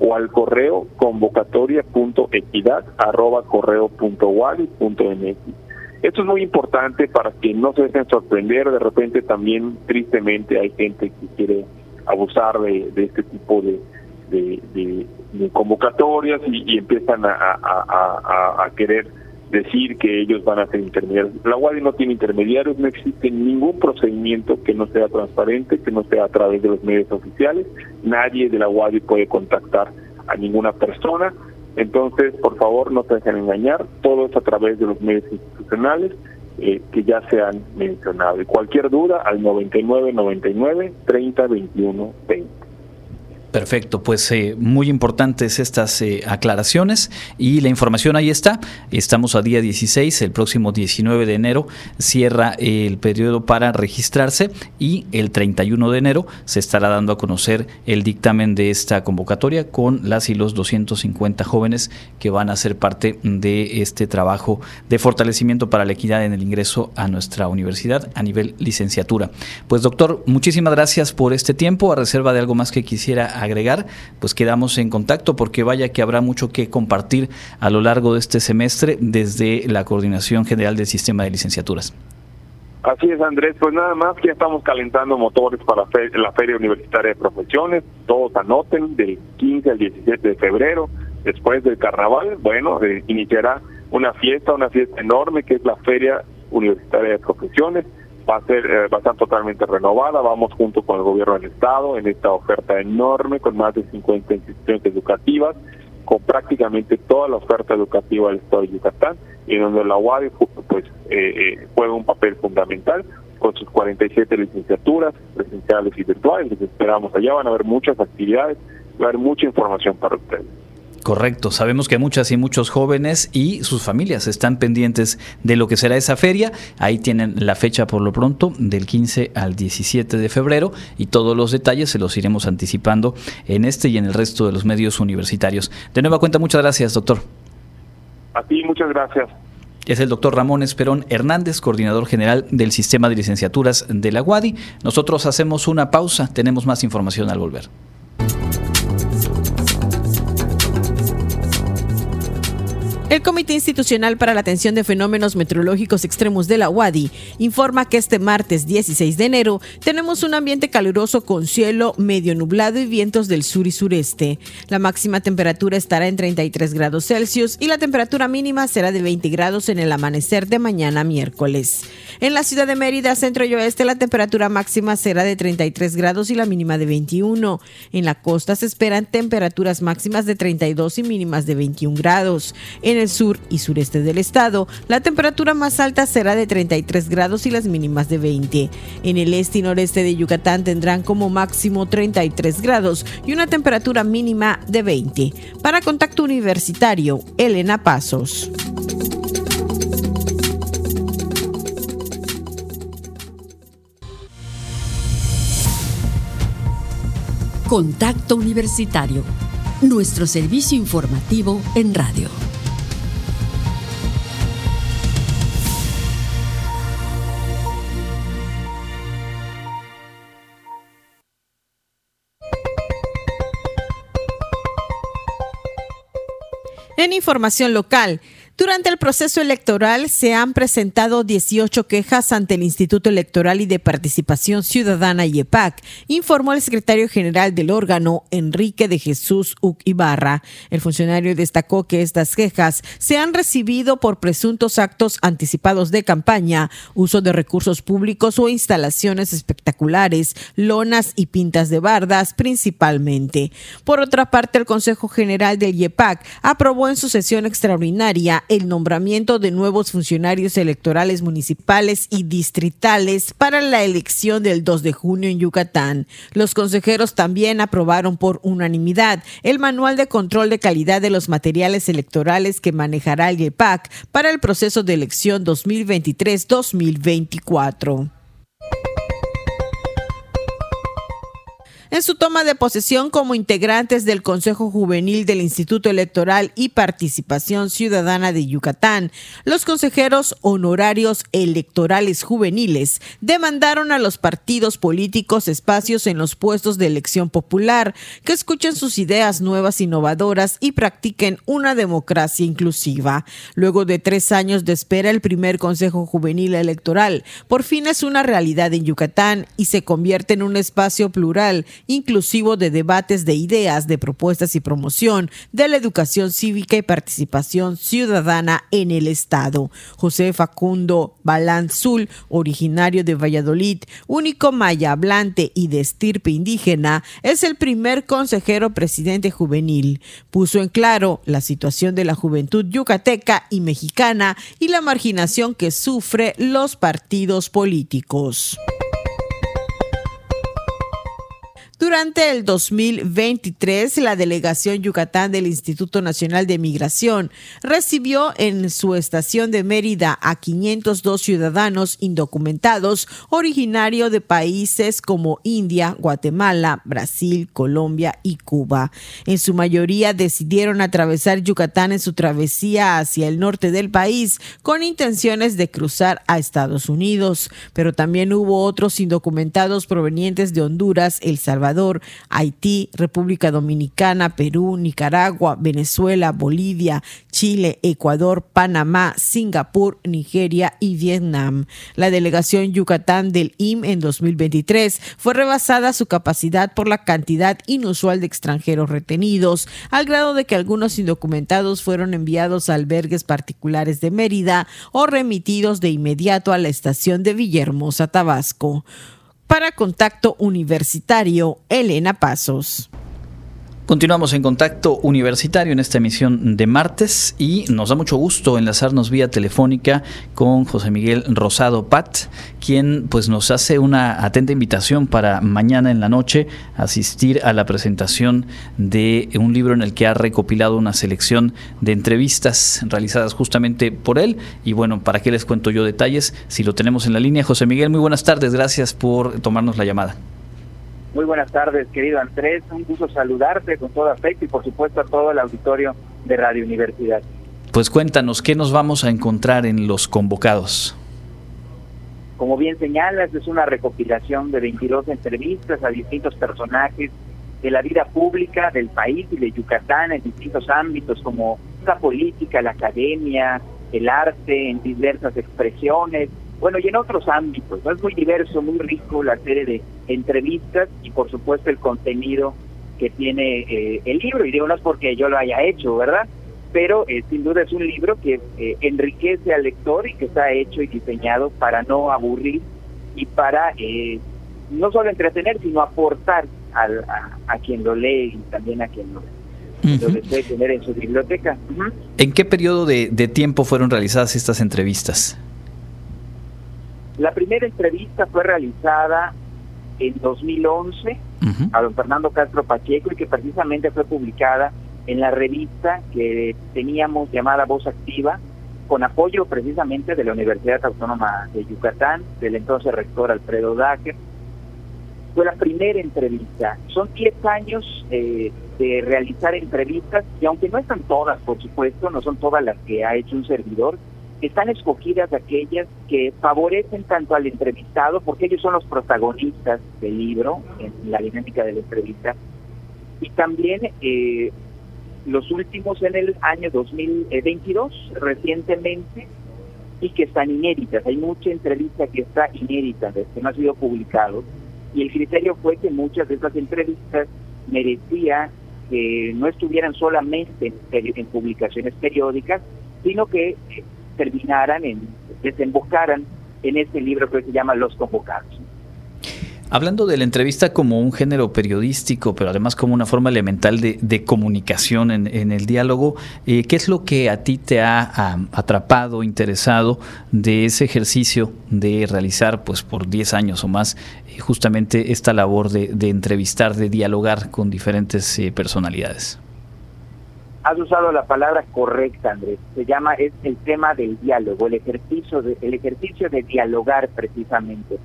o al correo convocatoria.equidad arroba correo punto punto mx esto es muy importante para que no se dejen sorprender. De repente también, tristemente, hay gente que quiere abusar de, este tipo de, convocatorias y, empiezan a, querer decir que ellos van a ser intermediarios. La UADI no tiene intermediarios, no existe ningún procedimiento que no sea transparente, que no sea a través de los medios oficiales. Nadie de la UADI puede contactar a ninguna persona entonces, por favor, no se dejen engañar, todo es a través de los medios institucionales eh, que ya se han mencionado. Y cualquier duda al 99 99 30 21 20. Perfecto, pues eh, muy importantes estas eh, aclaraciones y la información ahí está. Estamos a día 16, el próximo 19 de enero cierra el periodo para registrarse y el 31 de enero se estará dando a conocer el dictamen de esta convocatoria con las y los 250 jóvenes que van a ser parte de este trabajo de fortalecimiento para la equidad en el ingreso a nuestra universidad a nivel licenciatura. Pues doctor, muchísimas gracias por este tiempo, a reserva de algo más que quisiera agregar, pues quedamos en contacto porque vaya que habrá mucho que compartir a lo largo de este semestre desde la Coordinación General del Sistema de Licenciaturas. Así es, Andrés. Pues nada más ya estamos calentando motores para la Feria Universitaria de Profesiones. Todos anoten del 15 al 17 de febrero, después del carnaval. Bueno, eh, iniciará una fiesta, una fiesta enorme que es la Feria Universitaria de Profesiones va a ser eh, va a estar totalmente renovada. Vamos junto con el gobierno del estado en esta oferta enorme con más de 50 instituciones educativas, con prácticamente toda la oferta educativa del estado de Yucatán y donde la UADI pues eh, eh, juega un papel fundamental con sus 47 licenciaturas presenciales y virtuales. Les esperamos allá, van a haber muchas actividades, va a haber mucha información para ustedes. Correcto, sabemos que muchas y muchos jóvenes y sus familias están pendientes de lo que será esa feria. Ahí tienen la fecha por lo pronto del 15 al 17 de febrero y todos los detalles se los iremos anticipando en este y en el resto de los medios universitarios. De nueva cuenta, muchas gracias, doctor. A ti, muchas gracias. es el doctor Ramón Esperón Hernández, coordinador general del Sistema de Licenciaturas de la UADI. Nosotros hacemos una pausa, tenemos más información al volver. El Comité Institucional para la Atención de Fenómenos Meteorológicos Extremos de la UADI informa que este martes 16 de enero tenemos un ambiente caluroso con cielo medio nublado y vientos del sur y sureste. La máxima temperatura estará en 33 grados Celsius y la temperatura mínima será de 20 grados en el amanecer de mañana miércoles. En la ciudad de Mérida, centro y oeste, la temperatura máxima será de 33 grados y la mínima de 21. En la costa se esperan temperaturas máximas de 32 y mínimas de 21 grados. En el sur y sureste del estado, la temperatura más alta será de 33 grados y las mínimas de 20. En el este y noreste de Yucatán tendrán como máximo 33 grados y una temperatura mínima de 20. Para Contacto Universitario, Elena Pasos. Contacto Universitario, nuestro servicio informativo en radio. En información local, durante el proceso electoral se han presentado 18 quejas ante el Instituto Electoral y de Participación Ciudadana IEPAC, informó el secretario general del órgano, Enrique de Jesús Uc Ibarra. El funcionario destacó que estas quejas se han recibido por presuntos actos anticipados de campaña, uso de recursos públicos o instalaciones espectaculares, lonas y pintas de bardas principalmente. Por otra parte, el Consejo General del IEPAC aprobó en su sesión extraordinaria el nombramiento de nuevos funcionarios electorales municipales y distritales para la elección del 2 de junio en Yucatán. Los consejeros también aprobaron por unanimidad el manual de control de calidad de los materiales electorales que manejará el IEPAC para el proceso de elección 2023-2024. En su toma de posesión como integrantes del Consejo Juvenil del Instituto Electoral y Participación Ciudadana de Yucatán, los consejeros honorarios electorales juveniles demandaron a los partidos políticos espacios en los puestos de elección popular, que escuchen sus ideas nuevas, innovadoras y practiquen una democracia inclusiva. Luego de tres años de espera, el primer Consejo Juvenil Electoral por fin es una realidad en Yucatán y se convierte en un espacio plural inclusivo de debates de ideas, de propuestas y promoción de la educación cívica y participación ciudadana en el Estado. José Facundo Balanzul, originario de Valladolid, único maya hablante y de estirpe indígena, es el primer consejero presidente juvenil. Puso en claro la situación de la juventud yucateca y mexicana y la marginación que sufre los partidos políticos. Durante el 2023, la delegación Yucatán del Instituto Nacional de Migración recibió en su estación de Mérida a 502 ciudadanos indocumentados originarios de países como India, Guatemala, Brasil, Colombia y Cuba. En su mayoría decidieron atravesar Yucatán en su travesía hacia el norte del país con intenciones de cruzar a Estados Unidos, pero también hubo otros indocumentados provenientes de Honduras, El Salvador, Haití, República Dominicana, Perú, Nicaragua, Venezuela, Bolivia, Chile, Ecuador, Panamá, Singapur, Nigeria y Vietnam. La delegación Yucatán del IM en 2023 fue rebasada su capacidad por la cantidad inusual de extranjeros retenidos, al grado de que algunos indocumentados fueron enviados a albergues particulares de Mérida o remitidos de inmediato a la estación de Villahermosa, Tabasco. Para Contacto Universitario, Elena Pasos. Continuamos en contacto universitario en esta emisión de martes y nos da mucho gusto enlazarnos vía telefónica con José Miguel Rosado Pat, quien pues nos hace una atenta invitación para mañana en la noche asistir a la presentación de un libro en el que ha recopilado una selección de entrevistas realizadas justamente por él. Y bueno, para qué les cuento yo detalles, si lo tenemos en la línea, José Miguel, muy buenas tardes, gracias por tomarnos la llamada. Muy buenas tardes, querido Andrés. Un gusto saludarte con todo afecto y, por supuesto, a todo el auditorio de Radio Universidad. Pues cuéntanos, ¿qué nos vamos a encontrar en los convocados? Como bien señalas, es una recopilación de 22 entrevistas a distintos personajes de la vida pública del país y de Yucatán en distintos ámbitos como la política, la academia, el arte, en diversas expresiones, bueno, y en otros ámbitos. Es muy diverso, muy rico la serie de entrevistas y por supuesto el contenido que tiene eh, el libro. Y digo, no es porque yo lo haya hecho, ¿verdad? Pero eh, sin duda es un libro que eh, enriquece al lector y que está hecho y diseñado para no aburrir y para no solo entretener, sino aportar a, quien lo lee y también a quien lo, desee tener en su biblioteca. ¿En qué periodo de, tiempo fueron realizadas estas entrevistas? La primera entrevista fue realizada en 2011 a don Fernando Castro Pacheco y que precisamente fue publicada en la revista que teníamos llamada Voz Activa, con apoyo precisamente de la Universidad Autónoma de Yucatán, del entonces rector Alfredo Dacker, fue la primera entrevista. Son 10 años eh, de realizar entrevistas y aunque no están todas, por supuesto, no son todas las que ha hecho un servidor, están escogidas aquellas que favorecen tanto al entrevistado, porque ellos son los protagonistas del libro, en la dinámica de la entrevista, y también eh, los últimos en el año 2022, recientemente, y que están inéditas. Hay mucha entrevista que está inédita, que no ha sido publicado y el criterio fue que muchas de esas entrevistas merecía que no estuvieran solamente en, publicaciones periódicas, sino que eh, terminaran, en, desembocaran en este libro que se llama Los Convocados. Hablando de la entrevista como un género periodístico, pero además como una forma elemental de, comunicación en, el diálogo, eh, ¿qué es lo que a ti te ha atrapado, interesado de ese ejercicio de realizar, pues por 10 años o más, eh, justamente esta labor de, entrevistar, de dialogar con diferentes eh, personalidades? Has usado la palabra correcta, Andrés. Se llama es el tema del diálogo, el ejercicio de, el ejercicio de dialogar precisamente.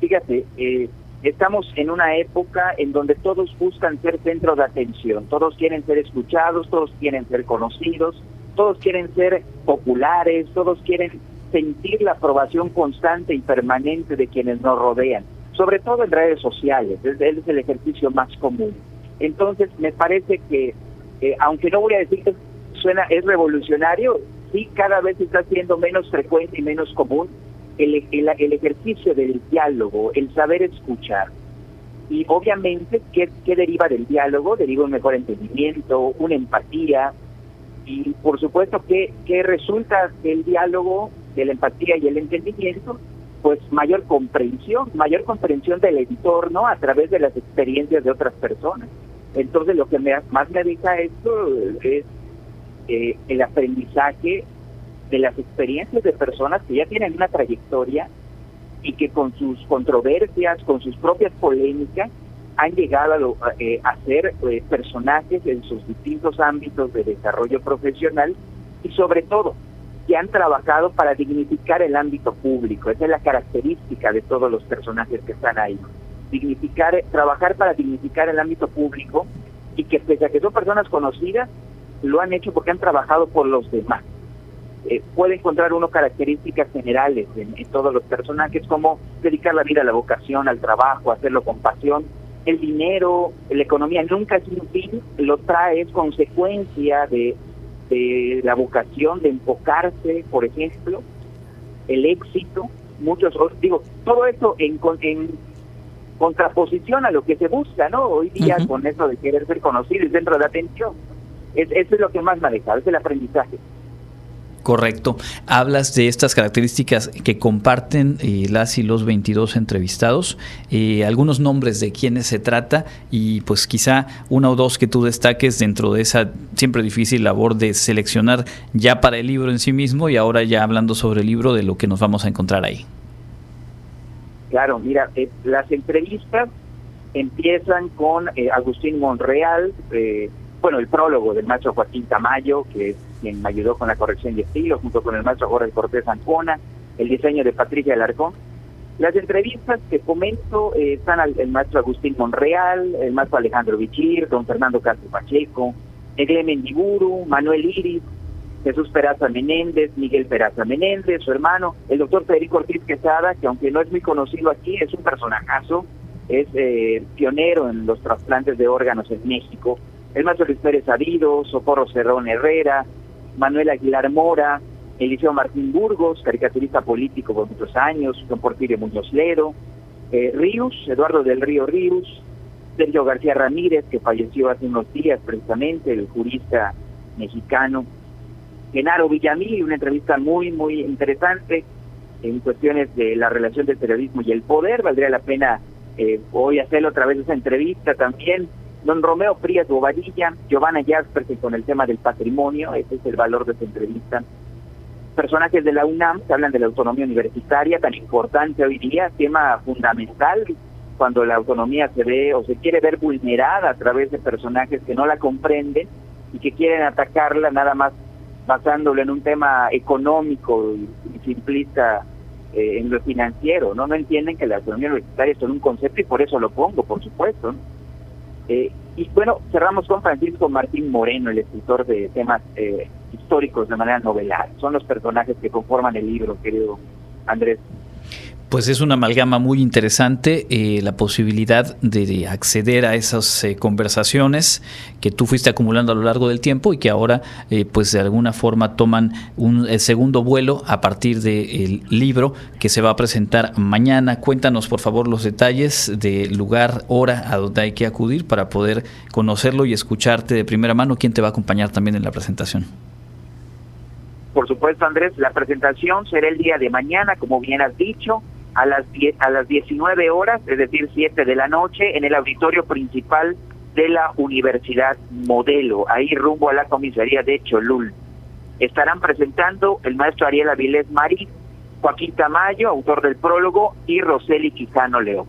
Fíjate, eh, estamos en una época en donde todos buscan ser centro de atención, todos quieren ser escuchados, todos quieren ser conocidos, todos quieren ser populares, todos quieren sentir la aprobación constante y permanente de quienes nos rodean, sobre todo en redes sociales, es, es el ejercicio más común. Entonces, me parece que, eh, aunque no voy a decir que suena, es revolucionario, sí cada vez está siendo menos frecuente y menos común el, el, ejercicio del diálogo, el saber escuchar. Y obviamente, ¿qué, ¿qué deriva del diálogo? Deriva un mejor entendimiento, una empatía. Y por supuesto, ¿qué, qué resulta del diálogo, de la empatía y el entendimiento? Pues mayor comprensión, mayor comprensión del entorno a través de las experiencias de otras personas. Entonces, lo que me, más me deja esto es eh, el aprendizaje de las experiencias de personas que ya tienen una trayectoria y que con sus controversias, con sus propias polémicas, han llegado a, eh, ser eh, personajes en sus distintos ámbitos de desarrollo profesional y sobre todo que han trabajado para dignificar el ámbito público. Esa es la característica de todos los personajes que están ahí. Dignificar, trabajar para dignificar el ámbito público y que pese a que son personas conocidas, lo han hecho porque han trabajado por los demás. Eh, puede encontrar uno características generales en, todos los personajes, como dedicar la vida a la vocación, al trabajo, hacerlo con pasión. El dinero, la economía nunca es un fin, lo trae, es consecuencia de, la vocación, de enfocarse, por ejemplo, el éxito, muchos, digo, todo esto en, en contraposición a lo que se busca, ¿no? Hoy día con eso de querer ser conocido y centro de atención. Es, eso es lo que más dejado, es el aprendizaje. Correcto. Hablas de estas características que comparten eh, las y los 22 entrevistados, eh, algunos nombres de quiénes se trata y pues quizá una o dos que tú destaques dentro de esa siempre difícil labor de seleccionar ya para el libro en sí mismo y ahora ya hablando sobre el libro de lo que nos vamos a encontrar ahí. Claro, mira, eh, las entrevistas empiezan con Agustín Monreal, bueno, el prólogo del maestro Joaquín Tamayo, que es quien me ayudó con la corrección de estilo, junto con el maestro Jorge Cortés Ancona, el diseño de Patricia Alarcón. Las entrevistas que comento eh, están al, el maestro Agustín Monreal, el maestro Alejandro Vichir, don Fernando Castro Pacheco, Egle Mendiburu, Manuel Iris, Jesús Peraza Menéndez, Miguel Peraza Menéndez, su hermano, el doctor Federico Ortiz Quesada, que aunque no es muy conocido aquí, es un personajazo, es eh, pionero en los trasplantes de órganos en México, el maestro Luis Pérez Socorro Cerrón Herrera, Manuel Aguilar Mora, Eliseo Martín Burgos, caricaturista político por muchos años, don Porfirio Muñoz Lero, eh, Ríos, Eduardo del Río Ríos, Sergio García Ramírez, que falleció hace unos días precisamente, el jurista mexicano, Genaro Villamil, una entrevista muy, muy interesante en cuestiones de la relación del periodismo y el poder. Valdría la pena eh, hoy hacerlo otra vez esa entrevista también. Don Romeo Frías Bobadilla, Giovanna Jasper, que con el tema del patrimonio, ese es el valor de esa entrevista. Personajes de la UNAM que hablan de la autonomía universitaria, tan importante hoy día, tema fundamental cuando la autonomía se ve o se quiere ver vulnerada a través de personajes que no la comprenden y que quieren atacarla nada más basándolo en un tema económico y, simplista eh, en lo financiero, ¿no? No entienden que la autonomía universitaria es un concepto y por eso lo pongo, por supuesto. Eh, y bueno, cerramos con Francisco Martín Moreno, el escritor de temas eh, históricos de manera novelar. Son los personajes que conforman el libro, querido Andrés. Pues es una amalgama muy interesante, eh, la posibilidad de, acceder a esas eh, conversaciones que tú fuiste acumulando a lo largo del tiempo y que ahora eh, pues de alguna forma toman un segundo vuelo a partir del libro que se va a presentar mañana. Cuéntanos por favor los detalles del lugar, hora a donde hay que acudir para poder conocerlo y escucharte de primera mano. ¿Quién te va a acompañar también en la presentación? Por supuesto, Andrés, la presentación será el día de mañana, como bien has dicho, a las, a las 19 horas, es decir, 7 de la noche, en el auditorio principal de la Universidad Modelo, ahí rumbo a la comisaría de Cholul. Estarán presentando el maestro Ariel Avilés Mari, Joaquín Tamayo, autor del prólogo, y Roseli Quijano León.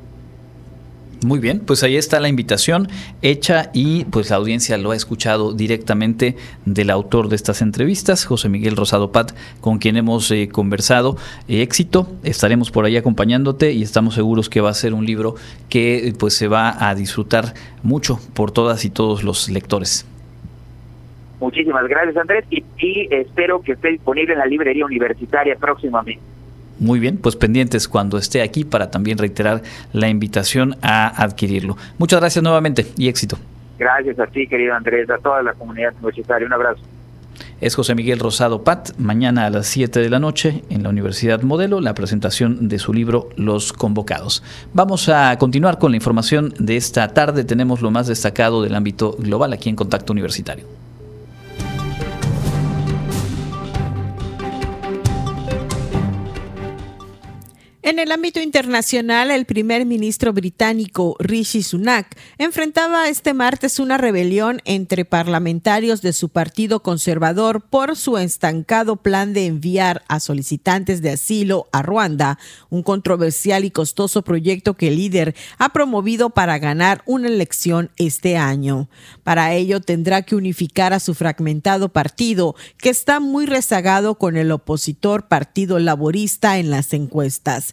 Muy bien, pues ahí está la invitación hecha y pues la audiencia lo ha escuchado directamente del autor de estas entrevistas, José Miguel Rosado Pat, con quien hemos eh, conversado. Eh, éxito, estaremos por ahí acompañándote y estamos seguros que va a ser un libro que pues se va a disfrutar mucho por todas y todos los lectores. Muchísimas gracias Andrés y espero que esté disponible en la librería universitaria próximamente. Muy bien, pues pendientes cuando esté aquí para también reiterar la invitación a adquirirlo. Muchas gracias nuevamente y éxito. Gracias a ti, querido Andrés, a toda la comunidad universitaria. Un abrazo. Es José Miguel Rosado Pat, mañana a las 7 de la noche en la Universidad Modelo, la presentación de su libro Los Convocados. Vamos a continuar con la información de esta tarde. Tenemos lo más destacado del ámbito global aquí en Contacto Universitario. En el ámbito internacional, el primer ministro británico Rishi Sunak enfrentaba este martes una rebelión entre parlamentarios de su partido conservador por su estancado plan de enviar a solicitantes de asilo a Ruanda, un controversial y costoso proyecto que el líder ha promovido para ganar una elección este año. Para ello tendrá que unificar a su fragmentado partido, que está muy rezagado con el opositor Partido Laborista en las encuestas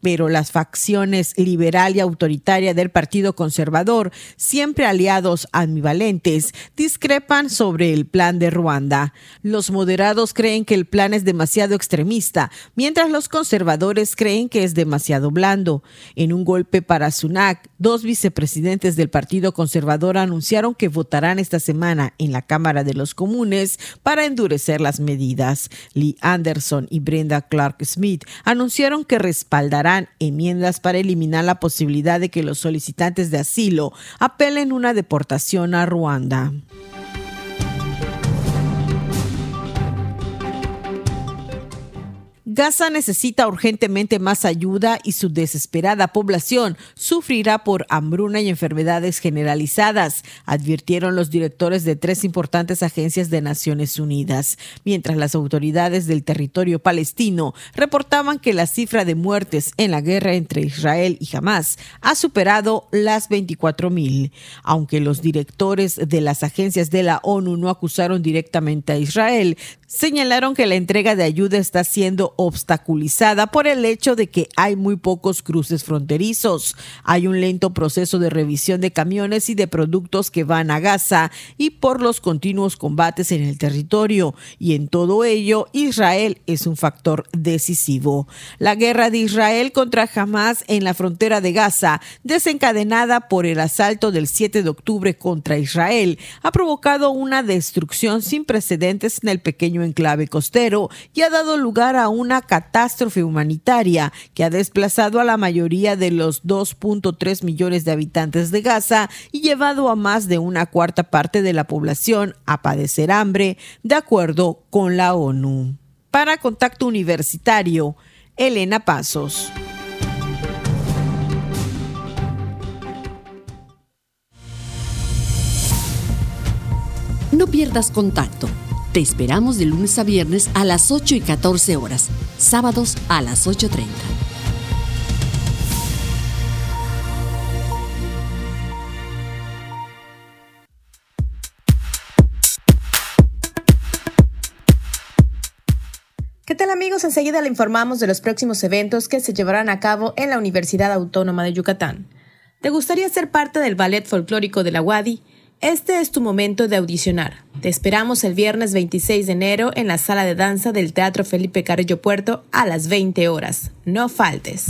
pero las facciones liberal y autoritaria del Partido Conservador, siempre aliados ambivalentes, discrepan sobre el plan de Ruanda. Los moderados creen que el plan es demasiado extremista, mientras los conservadores creen que es demasiado blando. En un golpe para Sunak, dos vicepresidentes del Partido Conservador anunciaron que votarán esta semana en la Cámara de los Comunes para endurecer las medidas. Lee Anderson y Brenda Clark Smith anunciaron que respaldan enmiendas para eliminar la posibilidad de que los solicitantes de asilo apelen una deportación a Ruanda. Gaza necesita urgentemente más ayuda y su desesperada población sufrirá por hambruna y enfermedades generalizadas, advirtieron los directores de tres importantes agencias de Naciones Unidas, mientras las autoridades del territorio palestino reportaban que la cifra de muertes en la guerra entre Israel y Hamas ha superado las 24 mil. Aunque los directores de las agencias de la ONU no acusaron directamente a Israel, señalaron que la entrega de ayuda está siendo obstaculizada por el hecho de que hay muy pocos cruces fronterizos. Hay un lento proceso de revisión de camiones y de productos que van a Gaza y por los continuos combates en el territorio. Y en todo ello, Israel es un factor decisivo. La guerra de Israel contra Hamas en la frontera de Gaza, desencadenada por el asalto del 7 de octubre contra Israel, ha provocado una destrucción sin precedentes en el pequeño enclave costero y ha dado lugar a una catástrofe humanitaria que ha desplazado a la mayoría de los 2.3 millones de habitantes de Gaza y llevado a más de una cuarta parte de la población a padecer hambre, de acuerdo con la ONU. Para Contacto Universitario, Elena Pasos. No pierdas contacto. Te esperamos de lunes a viernes a las 8 y 14 horas, sábados a las 8.30. ¿Qué tal amigos? Enseguida le informamos de los próximos eventos que se llevarán a cabo en la Universidad Autónoma de Yucatán. ¿Te gustaría ser parte del ballet folclórico de la UADI? Este es tu momento de audicionar. Te esperamos el viernes 26 de enero en la sala de danza del Teatro Felipe Carrillo Puerto a las 20 horas. No faltes.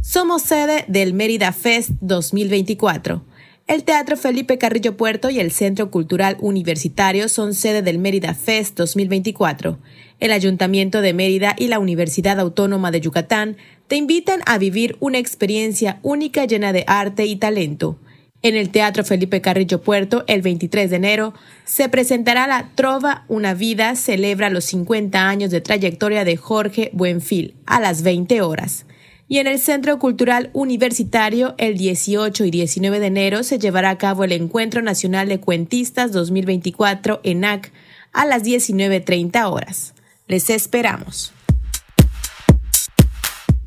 Somos sede del Mérida Fest 2024 el Teatro Felipe Carrillo Puerto y el Centro Cultural Universitario son sede del Mérida Fest 2024. El Ayuntamiento de Mérida y la Universidad Autónoma de Yucatán te invitan a vivir una experiencia única llena de arte y talento. En el Teatro Felipe Carrillo Puerto, el 23 de enero, se presentará la Trova Una Vida celebra los 50 años de trayectoria de Jorge Buenfil a las 20 horas y en el Centro Cultural Universitario el 18 y 19 de enero se llevará a cabo el Encuentro Nacional de Cuentistas 2024 ENAC a las 19.30 horas. Les esperamos.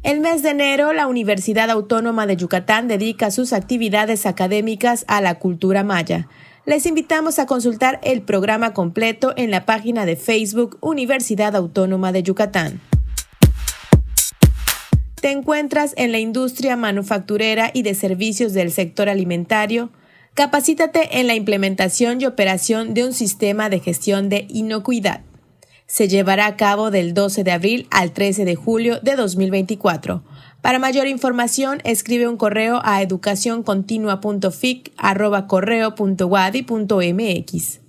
El mes de enero, la Universidad Autónoma de Yucatán dedica sus actividades académicas a la cultura maya. Les invitamos a consultar el programa completo en la página de Facebook Universidad Autónoma de Yucatán te encuentras en la industria manufacturera y de servicios del sector alimentario, capacítate en la implementación y operación de un sistema de gestión de inocuidad. Se llevará a cabo del 12 de abril al 13 de julio de 2024. Para mayor información, escribe un correo a educacioncontinua.fic.correo.wadi.mx.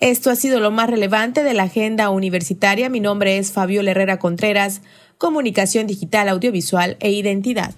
Esto ha sido lo más relevante de la agenda universitaria. Mi nombre es Fabio Herrera Contreras comunicación digital, audiovisual e identidad.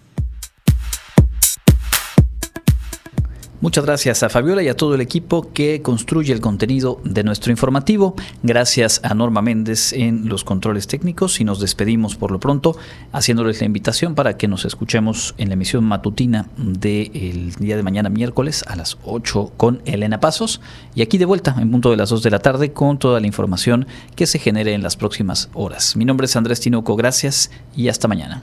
Muchas gracias a Fabiola y a todo el equipo que construye el contenido de nuestro informativo. Gracias a Norma Méndez en los controles técnicos y nos despedimos por lo pronto haciéndoles la invitación para que nos escuchemos en la emisión matutina del día de mañana miércoles a las 8 con Elena Pasos y aquí de vuelta en punto de las 2 de la tarde con toda la información que se genere en las próximas horas. Mi nombre es Andrés Tinoco, gracias y hasta mañana.